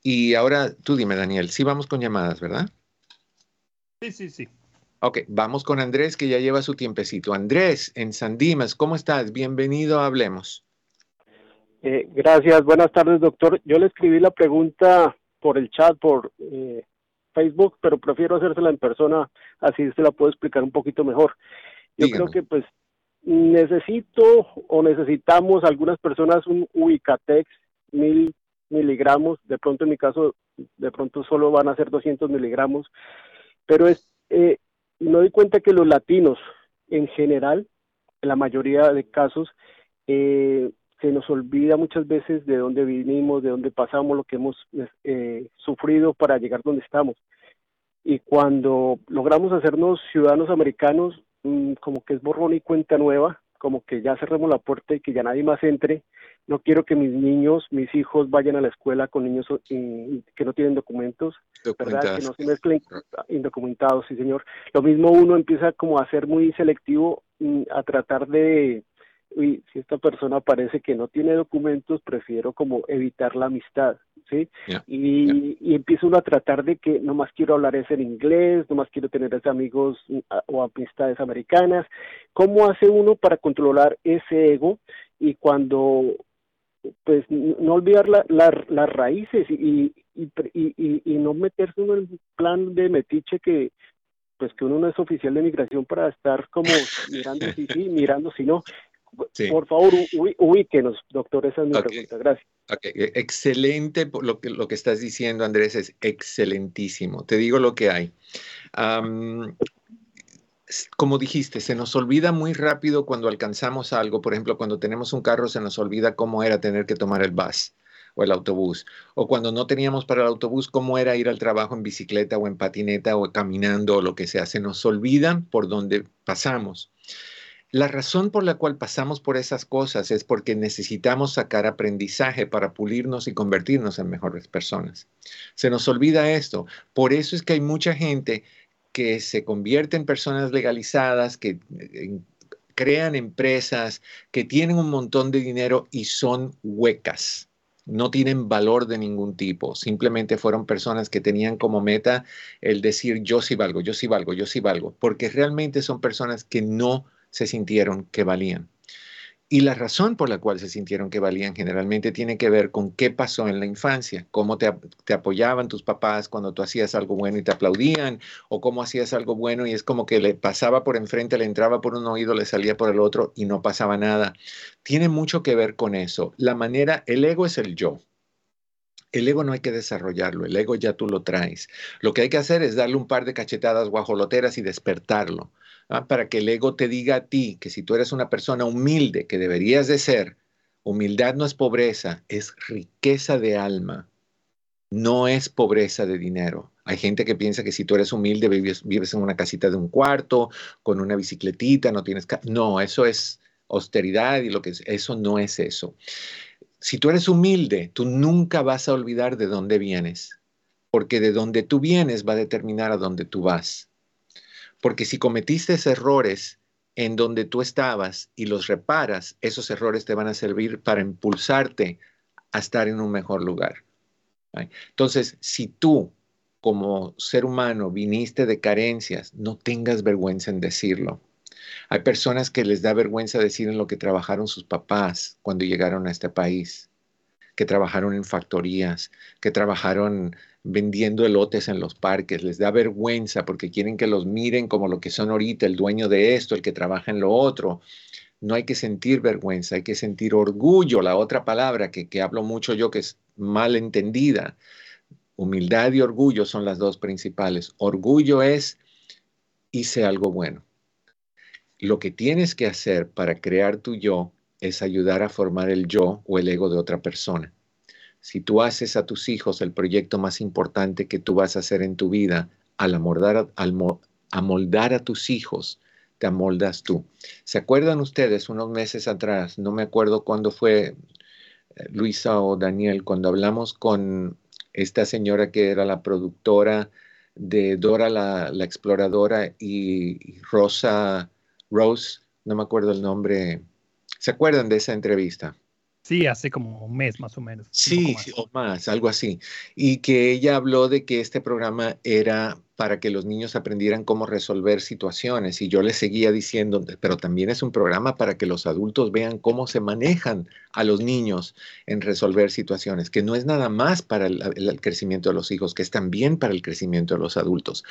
Y ahora tú dime, Daniel, sí vamos con llamadas, ¿verdad? Sí, sí, sí. Ok, vamos con Andrés, que ya lleva su tiempecito. Andrés, en San Dimas, ¿cómo estás? Bienvenido a Hablemos. Eh, gracias, buenas tardes, doctor. Yo le escribí la pregunta por el chat, por eh, Facebook, pero prefiero hacérsela en persona, así se la puedo explicar un poquito mejor. Yo creo que pues necesito o necesitamos algunas personas un Ubicatex mil miligramos, de pronto en mi caso, de pronto solo van a ser 200 miligramos, pero es, eh, me doy cuenta que los latinos en general, en la mayoría de casos, eh, se nos olvida muchas veces de dónde vinimos, de dónde pasamos, lo que hemos eh, sufrido para llegar donde estamos. Y cuando logramos hacernos ciudadanos americanos, mm, como que es borrón y cuenta nueva, como que ya cerremos la puerta y que ya nadie más entre. No quiero que mis niños, mis hijos vayan a la escuela con niños eh, que no tienen documentos, ¿verdad? Que no se mezclen indocumentados, sí señor. Lo mismo uno empieza como a ser muy selectivo, mm, a tratar de uy, si esta persona parece que no tiene documentos, prefiero como evitar la amistad, ¿sí? y, y empiezo uno a tratar de que no más quiero hablar ese en inglés, no más quiero tener amigos mm, o amistades americanas. ¿Cómo hace uno para controlar ese ego y cuando pues no olvidar la, las raíces y, y, y, y, no meterse en el plan de metiche que pues que uno no es oficial de migración para estar como mirando sí, sí, mirando si no por favor, ubíquenos, doctor, esa es mi pregunta. Gracias. E, excelente lo que, lo que estás diciendo, Andrés, es excelentísimo. Te digo lo que hay. como dijiste, se nos olvida muy rápido cuando alcanzamos algo. Por ejemplo, cuando tenemos un carro, se nos olvida cómo era tener que tomar el bus o el autobús. O cuando no teníamos para el autobús, cómo era ir al trabajo en bicicleta o en patineta o caminando o lo que sea. Se nos olvidan por dónde pasamos. La razón por la cual pasamos por esas cosas es porque necesitamos sacar aprendizaje para pulirnos y convertirnos en mejores personas. Se nos olvida esto. Por eso es que hay mucha gente que se convierte en personas legalizadas, que eh, crean empresas, que tienen un montón de dinero y son huecas. No tienen valor de ningún tipo. Simplemente fueron personas que tenían como meta el decir yo sí valgo, yo sí valgo, yo sí valgo, porque realmente son personas que no se sintieron que valían. Y la razón por la cual se sintieron que valían generalmente tiene que ver con qué pasó en la infancia, cómo te, apoyaban tus papás cuando tú hacías algo bueno y te aplaudían, o cómo hacías algo bueno y es como que le pasaba por enfrente, le entraba por un oído, le salía por el otro y no pasaba nada. Tiene mucho que ver con eso. La manera, el ego es el yo. El ego no hay que desarrollarlo, el ego ya tú lo traes. Lo que hay que hacer es darle un par de cachetadas guajoloteras y despertarlo. ¿Ah? para que el ego te diga a ti que si tú eres una persona humilde, que deberías de ser, humildad no es pobreza, es riqueza de alma, no es pobreza de dinero. Hay gente que piensa que si tú eres humilde vives, vives en una casita de un cuarto, con una bicicletita, no tienes... No, eso es austeridad y lo que es, eso no es eso. Si tú eres humilde, tú nunca vas a olvidar de dónde vienes, porque de dónde tú vienes va a determinar a dónde tú vas. Porque si cometiste errores en donde tú estabas y los reparas, esos errores te van a servir para impulsarte a estar en un mejor lugar. Entonces, si tú como ser humano viniste de carencias, no tengas vergüenza en decirlo. Hay personas que les da vergüenza decir en lo que trabajaron sus papás cuando llegaron a este país, que trabajaron en factorías, que trabajaron vendiendo elotes en los parques, les da vergüenza porque quieren que los miren como lo que son ahorita, el dueño de esto, el que trabaja en lo otro. No hay que sentir vergüenza, hay que sentir orgullo, la otra palabra que, que hablo mucho yo que es mal entendida. Humildad y orgullo son las dos principales. Orgullo es hice algo bueno. Lo que tienes que hacer para crear tu yo es ayudar a formar el yo o el ego de otra persona. Si tú haces a tus hijos el proyecto más importante que tú vas a hacer en tu vida, al amoldar, al amoldar a tus hijos, te amoldas tú. ¿Se acuerdan ustedes unos meses atrás? No me acuerdo cuándo fue eh, Luisa o Daniel, cuando hablamos con esta señora que era la productora de Dora la, exploradora y, Rosa Rose, no me acuerdo el nombre. ¿Se acuerdan de esa entrevista? Sí, hace como un mes más o menos. Sí, o más, algo así. Y que ella habló de que este programa era para que los niños aprendieran cómo resolver situaciones. Y yo le seguía diciendo, pero también es un programa para que los adultos vean cómo se manejan a los niños en resolver situaciones, que no es nada más para el, el crecimiento de los hijos, que es también para el crecimiento de los adultos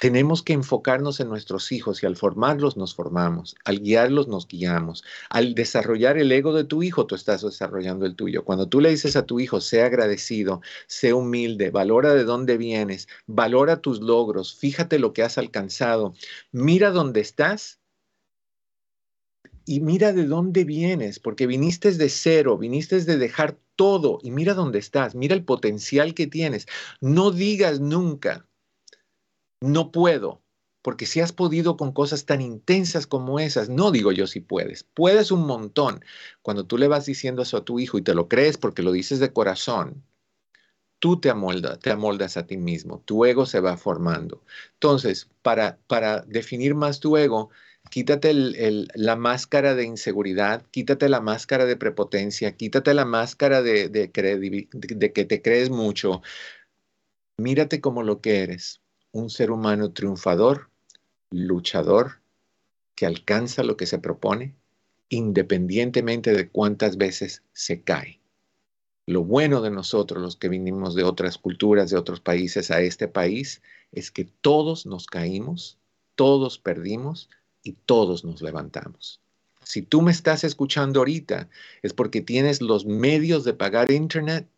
tenemos que enfocarnos en nuestros hijos y al formarlos nos formamos, al guiarlos nos guiamos, al desarrollar el ego de tu hijo tú estás desarrollando el tuyo. Cuando tú le dices a tu hijo, sea agradecido, sea humilde, valora de dónde vienes, valora tus logros, fíjate lo que has alcanzado, mira dónde estás y mira de dónde vienes, porque viniste de cero, viniste de dejar todo y mira dónde estás, mira el potencial que tienes. No digas nunca, no puedo, porque si has podido con cosas tan intensas como esas, no digo yo si puedes, puedes un montón. Cuando tú le vas diciendo eso a tu hijo y te lo crees porque lo dices de corazón, tú te amoldas, te amoldas a ti mismo, tu ego se va formando. Entonces, para, para definir más tu ego, quítate la máscara de inseguridad, quítate la máscara de prepotencia, quítate la máscara de, de, de que te crees mucho. Mírate como lo que eres, un ser humano triunfador, luchador, que alcanza lo que se propone, independientemente de cuántas veces se cae. Lo bueno de nosotros, los que vinimos de otras culturas, de otros países a este país, es que todos nos caímos, todos perdimos y todos nos levantamos. Si tú me estás escuchando ahorita, es porque tienes los medios de pagar internet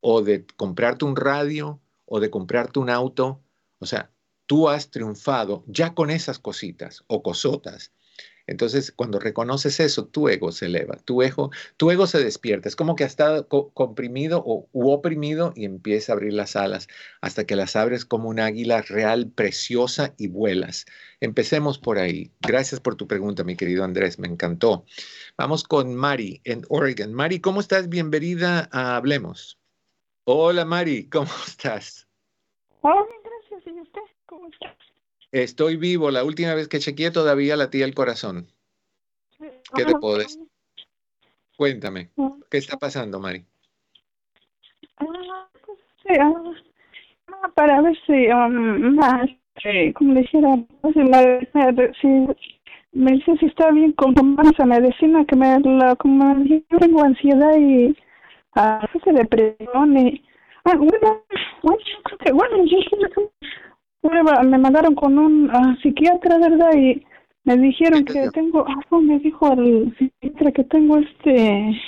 o de comprarte un radio o de comprarte un auto o sea, tú has triunfado ya con esas cositas o cosotas. Entonces, cuando reconoces eso, tu ego se eleva, tu ego, tu ego se despierta. Es como que ha estado comprimido o u oprimido y empieza a abrir las alas hasta que las abres como un águila real, preciosa y vuelas. Empecemos por ahí. Gracias por tu pregunta, mi querido Andrés, me encantó. Vamos con Mari en Oregon. Mari, ¿cómo estás? Bienvenida a Hablemos. Hola, Mari, ¿cómo estás? Hola, ¿y usted? ¿Cómo está? Estoy vivo. La última vez que chequeé todavía latía el corazón. ¿Qué te puedo decir? Cuéntame, ¿qué está pasando, Mari? Ah, pues, sí, ah, para ver si um, más, eh, como le dijera, si, si me dice si está bien con esa medicina que me la como yo tengo ansiedad y a veces depresión y Ah, bueno, bueno, creo que, bueno, yo me mandaron con un uh, psiquiatra, ¿verdad? Y me dijeron que tengo, ah, me dijo el psiquiatra que tengo este,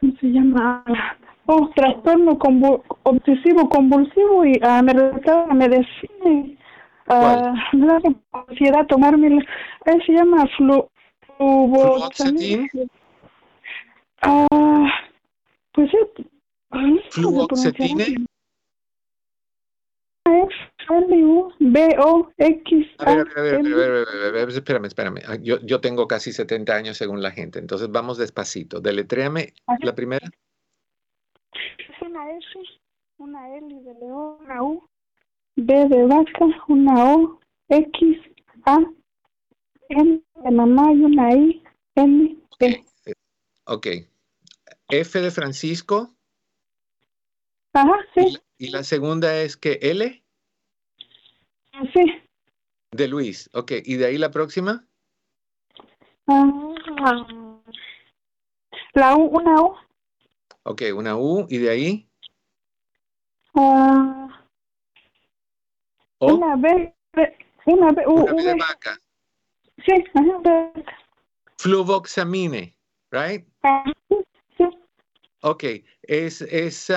¿cómo se llama? Oh, trastorno convul obsesivo convulsivo y uh, me recetaron medicina. Uh, me da ansiedad tomarme, la, él se llama flu, Ah, pues sí Fluoxetine. B-O-X. A ver, a ver, a ver, espérame, espérame. Yo, yo tengo casi 70 años según la gente, entonces vamos despacito. Deletréame la primera. Es una S, una L de león, una U, B de vaca, una O, X, A, M de mamá y una I, N, P. Ok. F de Francisco. Ajá, sí. ¿Y la, segunda es que L? Sí. De Luis, ok. ¿Y de ahí la próxima? Ah, la U, una U. Ok, una U. ¿Y de ahí? Uh, Una B, una B, U, una B de vaca. Sí, ajá. Fluvoxamine, right? sí. Ok, es, es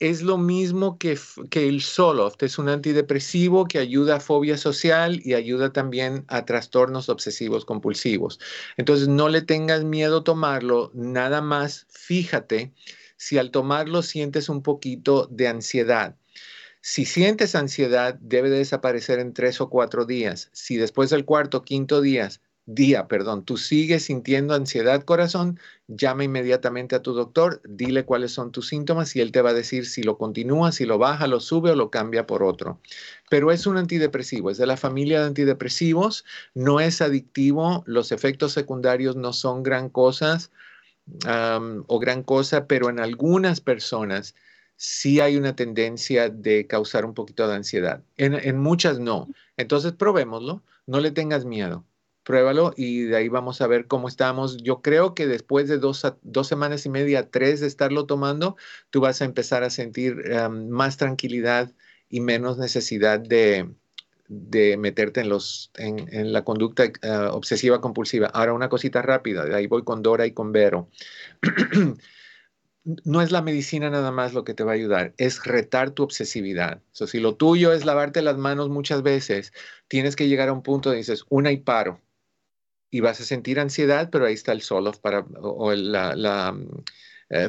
es lo mismo que, que el Zoloft, es un antidepresivo que ayuda a fobia social y ayuda también a trastornos obsesivos compulsivos. Entonces, no le tengas miedo tomarlo, nada más fíjate si al tomarlo sientes un poquito de ansiedad. Si sientes ansiedad, debe desaparecer en tres o cuatro días. Si después del cuarto o quinto día día, perdón, tú sigues sintiendo ansiedad, corazón, llama inmediatamente a tu doctor, dile cuáles son tus síntomas y él te va a decir si lo continúa, si lo baja, lo sube o lo cambia por otro. Pero es un antidepresivo, es de la familia de antidepresivos, no es adictivo, los efectos secundarios no son gran cosas o gran cosa, pero en algunas personas sí hay una tendencia de causar un poquito de ansiedad. En, en muchas no. Entonces probémoslo, no le tengas miedo pruébalo y de ahí vamos a ver cómo estamos. Yo creo que después de dos, dos semanas y media, tres de estarlo tomando, tú vas a empezar a sentir más tranquilidad y menos necesidad de, de meterte en, los, en, la conducta ah, obsesiva compulsiva. Ahora una cosita rápida, de ahí voy con Dora y con Vero. no es la medicina nada más lo que te va a ayudar, es retar tu obsesividad. O si lo tuyo es lavarte las manos muchas veces, tienes que llegar a un punto donde dices, una y paro y vas a sentir ansiedad, pero ahí está el Solof para, o, la, la mm, eh.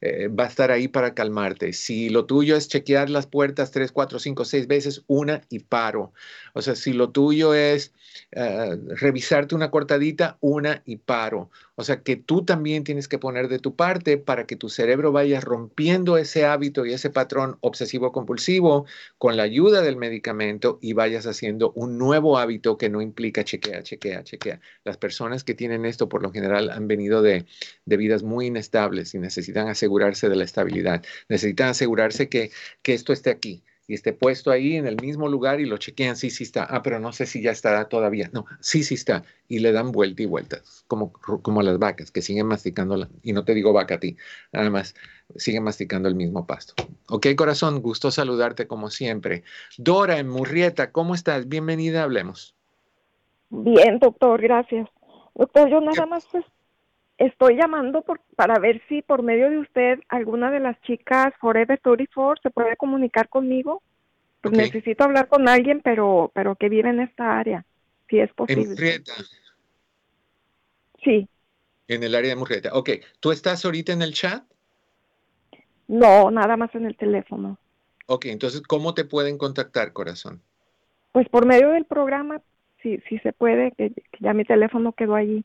Eh, va a estar ahí para calmarte. Si lo tuyo es chequear las puertas tres, cuatro, cinco, seis veces, una y paro. O sea, si lo tuyo es eh, revisarte una cortadita, una y paro. O sea que tú también tienes que poner de tu parte para que tu cerebro vaya rompiendo ese hábito y ese patrón obsesivo compulsivo con la ayuda del medicamento y vayas haciendo un nuevo hábito que no implica chequea, chequea, chequea. Las personas que tienen esto por lo general han venido de, de vidas muy inestables y necesitan asegurarse de la estabilidad. Necesitan asegurarse que, que esto esté aquí y esté puesto ahí en el mismo lugar y lo chequean, sí, sí está. Ah, pero no sé si ya estará todavía. No, sí, sí está. Y le dan vuelta y vuelta, como, como las vacas que siguen masticando, y no te digo vaca a ti, nada más, siguen masticando el mismo pasto. Ok, corazón, gusto saludarte como siempre. Dora en Murrieta, ¿cómo estás? Bienvenida, hablemos. Bien, doctor, gracias. Doctor, yo nada más pues estoy llamando por, para ver si por medio de usted alguna de las chicas Forever 34 se puede comunicar conmigo. Pues necesito hablar con alguien, pero, pero que vive en esta área, si es posible. En Murrieta. Sí. En el área de Murrieta. Ok, ¿tú estás ahorita en el chat? No, nada más en el teléfono. Ok, entonces, ¿cómo te pueden contactar, corazón? Pues por medio del programa, si, si se puede, que ya mi teléfono quedó allí.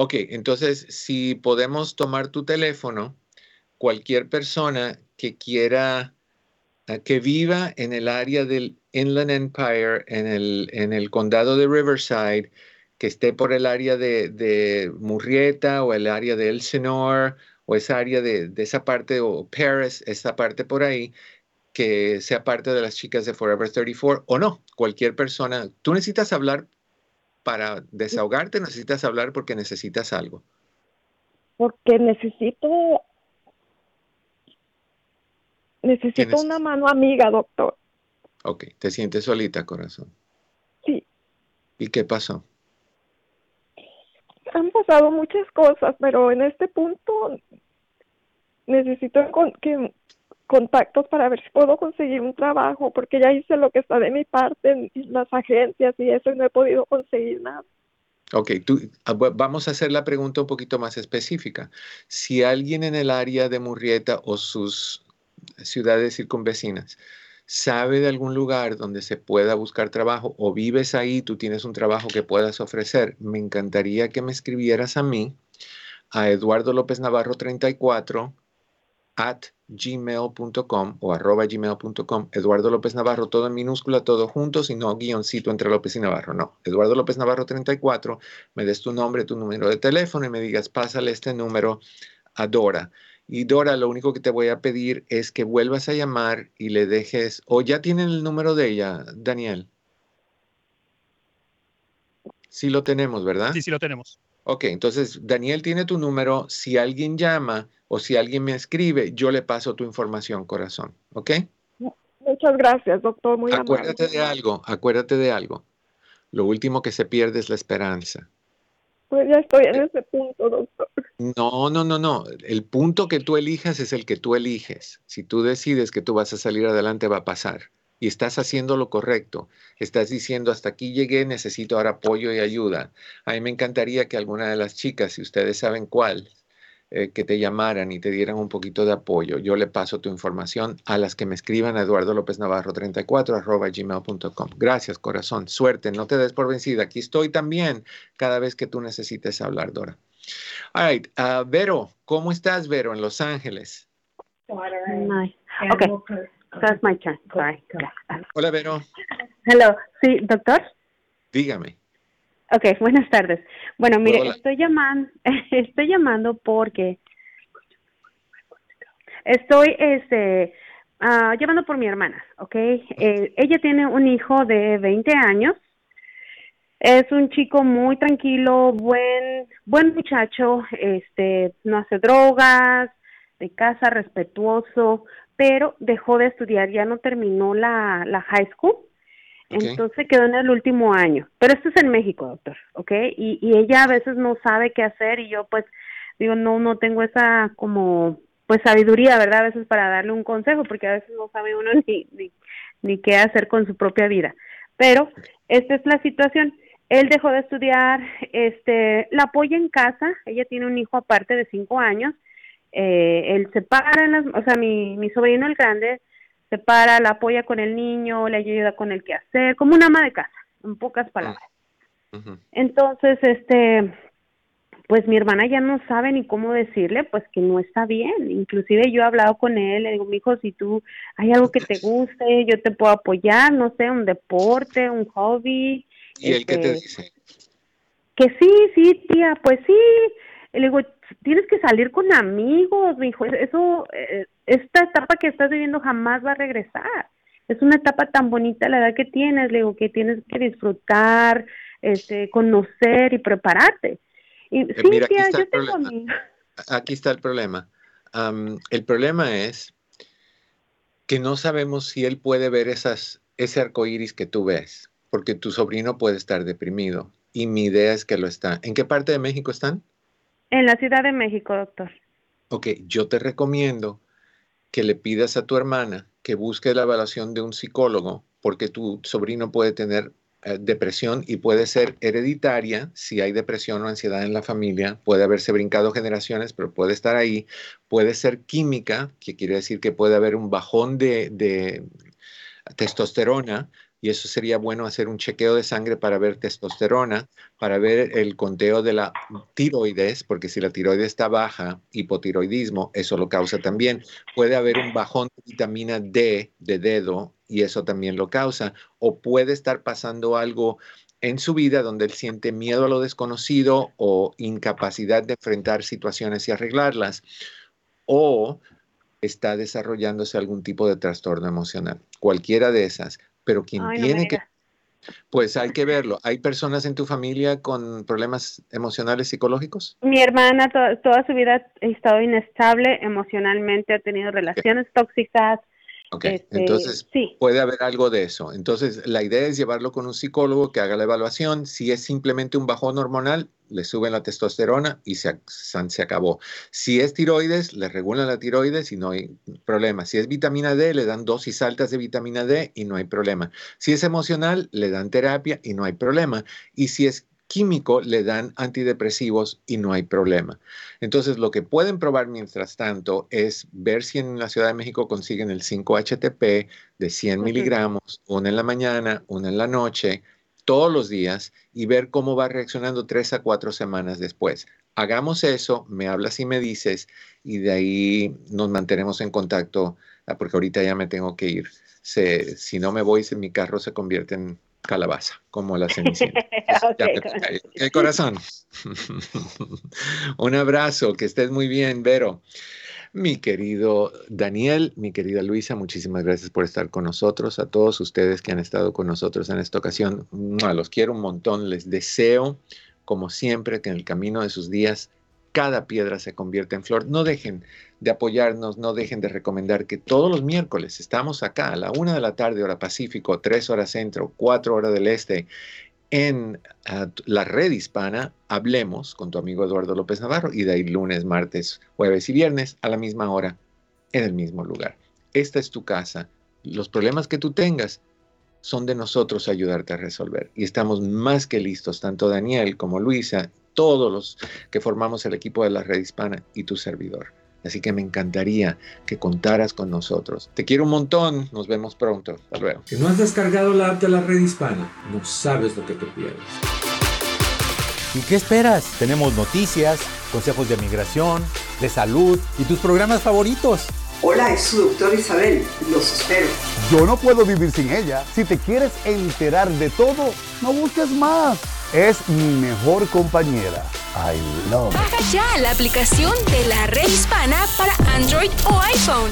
Ok, entonces si podemos tomar tu teléfono, cualquier persona que quiera, ah, que viva en el área del Inland Empire, en el, en el condado de Riverside, que esté por el área de, Murrieta o el área de Elsinore o esa área de, de, esa parte, o Paris, esa parte por ahí, que sea parte de las chicas de Forever 34 o no, cualquier persona. Tú necesitas hablar para desahogarte necesitas hablar porque necesitas algo? Porque necesito necesito una mano amiga, doctor. Ok, ¿te sientes solita, corazón? Sí. ¿Y qué pasó? Han pasado muchas cosas, pero en este punto necesito que contactos para ver si puedo conseguir un trabajo, porque ya hice lo que está de mi parte en las agencias y eso y no he podido conseguir nada. Ok, tú, ah, vamos a hacer la pregunta un poquito más específica. Si alguien en el área de Murrieta o sus ciudades circunvecinas sabe de algún lugar donde se pueda buscar trabajo o vives ahí, tú tienes un trabajo que puedas ofrecer, me encantaría que me escribieras a mí, a Eduardo López Navarro 34 at gmail.com o arroba gmail.com, Eduardo López Navarro, todo en minúscula, todo junto, y no guioncito entre López y Navarro, no. Eduardo López Navarro 34, me des tu nombre, tu número de teléfono y me digas, pásale este número a Dora. Y Dora, lo único que te voy a pedir es que vuelvas a llamar y le dejes, o ya tienen el número de ella, Daniel. Sí lo tenemos, ¿verdad? Sí, sí lo tenemos. Ok, entonces Daniel tiene tu número. Si alguien llama o si alguien me escribe, yo le paso tu información, corazón. ¿Ok? Muchas gracias, doctor. Muy acuérdate de algo, acuérdate de algo. Lo último que se pierde es la esperanza. Pues ya estoy en ese punto, doctor. No, no, no, no. El punto que tú elijas es el que tú eliges. Si tú decides que tú vas a salir adelante, va a pasar. Y estás haciendo lo correcto. Estás diciendo, hasta aquí llegué, necesito ahora apoyo y ayuda. A mí me encantaría que alguna de las chicas, si ustedes saben cuál, eh, que te llamaran y te dieran un poquito de apoyo. Yo le paso tu información a las que me escriban a Eduardo López Navarro 34 arroba gmail.com. Gracias, corazón. Suerte, no te des por vencida. Aquí estoy también cada vez que tú necesites hablar, Dora. All right. Uh, Vero, ¿cómo estás, Vero, en Los Ángeles? Nice. Okay. That's my turn. Sorry. Hola, Vero. Hello. Sí, doctor. Dígame. Ok, buenas tardes. Bueno, mire, estoy llamando, estoy llamando porque estoy, este, uh, llamando por mi hermana, ¿ok? Eh, ella tiene un hijo de 20 años. Es un chico muy tranquilo, buen, buen muchacho, este, no hace drogas, de casa, respetuoso, pero dejó de estudiar, ya no terminó la, la high school entonces quedó en el último año. Pero esto es en México, doctor, ¿ok? Y, y ella a veces no sabe qué hacer y yo pues digo, no, no tengo esa como pues sabiduría, ¿verdad? A veces para darle un consejo, porque a veces no sabe uno ni, ni, ni qué hacer con su propia vida. Pero esta es la situación. Él dejó de estudiar, este, la apoya en casa, ella tiene un hijo aparte de cinco años, eh, él se para en las, o sea, mi, mi sobrino el grande se para, la apoya con el niño, le ayuda con el quehacer, como una ama de casa, en pocas palabras. Entonces, este, pues mi hermana ya no sabe ni cómo decirle, pues que no está bien. Inclusive yo he hablado con él, le digo, mi hijo, si tú hay algo que te guste, yo te puedo apoyar, no sé, un deporte, un hobby. ¿Y él qué te este, dice? Que sí, sí, tía, pues sí. Le digo, tienes que salir con amigos, mi hijo, eso, eh, esta etapa que estás viviendo jamás va a regresar. Es una etapa tan bonita la edad que tienes, le digo, que tienes que disfrutar, este, conocer y prepararte. Y, eh, sí, tía, yo tengo Aquí está el problema. el problema es que no sabemos si él puede ver esas, ese arco iris que tú ves, porque tu sobrino puede estar deprimido. Y mi idea es que lo está. ¿En qué parte de México están? En la Ciudad de México, doctor. Ok, yo te recomiendo que le pidas a tu hermana que busque la evaluación de un psicólogo, porque tu sobrino puede tener eh, depresión y puede ser hereditaria, si hay depresión o ansiedad en la familia, puede haberse brincado generaciones, pero puede estar ahí, puede ser química, que quiere decir que puede haber un bajón de, de testosterona, y eso sería bueno hacer un chequeo de sangre para ver testosterona, para ver el conteo de la tiroides, porque si la tiroides está baja, hipotiroidismo, eso lo causa también. Puede haber un bajón de vitamina D de dedo y eso también lo causa. O puede estar pasando algo en su vida donde él siente miedo a lo desconocido o incapacidad de enfrentar situaciones y arreglarlas. O está desarrollándose algún tipo de trastorno emocional. Cualquiera de esas pero quien tiene que... Pues hay que verlo. ¿Hay personas en tu familia con problemas emocionales psicológicos? Mi hermana toda su vida ha estado inestable emocionalmente, ha tenido relaciones tóxicas, Ok, este, entonces puede haber algo de eso. Entonces la idea es llevarlo con un psicólogo que haga la evaluación. Si es simplemente un bajón hormonal, le suben la testosterona y se, se acabó. Si es tiroides, le regulan la tiroides y no hay problema. Si es vitamina D, le dan dosis altas de vitamina D y no hay problema. Si es emocional, le dan terapia y no hay problema. Y si es químico le dan antidepresivos y no hay problema. Entonces, lo que pueden probar mientras tanto es ver si en la Ciudad de México consiguen el 5-HTP de 100 miligramos, una en la mañana, una en la noche, todos los días y ver cómo va reaccionando tres a cuatro semanas después. Hagamos eso, me hablas y me dices y de ahí nos mantenemos en contacto ah, porque ahorita ya me tengo que ir. si no me voy, mi carro se convierte en calabaza, como la cenicienta. el corazón. Un abrazo, que estés muy bien, Vero. Mi querido Daniel, mi querida Luisa, muchísimas gracias por estar con nosotros. A todos ustedes que han estado con nosotros en esta ocasión, los quiero un montón. Les deseo, como siempre, que en el camino de sus días cada piedra se convierta en flor. No dejen de apoyarnos, no dejen de recomendar que todos los miércoles estamos acá a la una de la tarde, hora Pacífico, tres horas centro, cuatro horas del este, en uh, la red hispana, hablemos con tu amigo Eduardo López Navarro y de ahí lunes, martes, jueves y viernes a la misma hora en el mismo lugar. Esta es tu casa. Los problemas que tú tengas son de nosotros ayudarte a resolver. Y estamos más que listos, tanto Daniel como Luisa, todos los que formamos el equipo de la red hispana y tu servidor. Así que me encantaría que contaras con nosotros. Te quiero un montón. Nos vemos pronto. Hasta luego. Si no has descargado la app de la red hispana, no sabes lo que te pierdes. ¿Y qué esperas? Tenemos noticias, consejos de migración, de salud y tus programas favoritos. Hola, es su doctor Isabel. Los espero. Yo no puedo vivir sin ella. Si te quieres enterar de todo, no busques más. Es mi mejor compañera. I love Baja ya la aplicación de la red hispana para Android o iPhone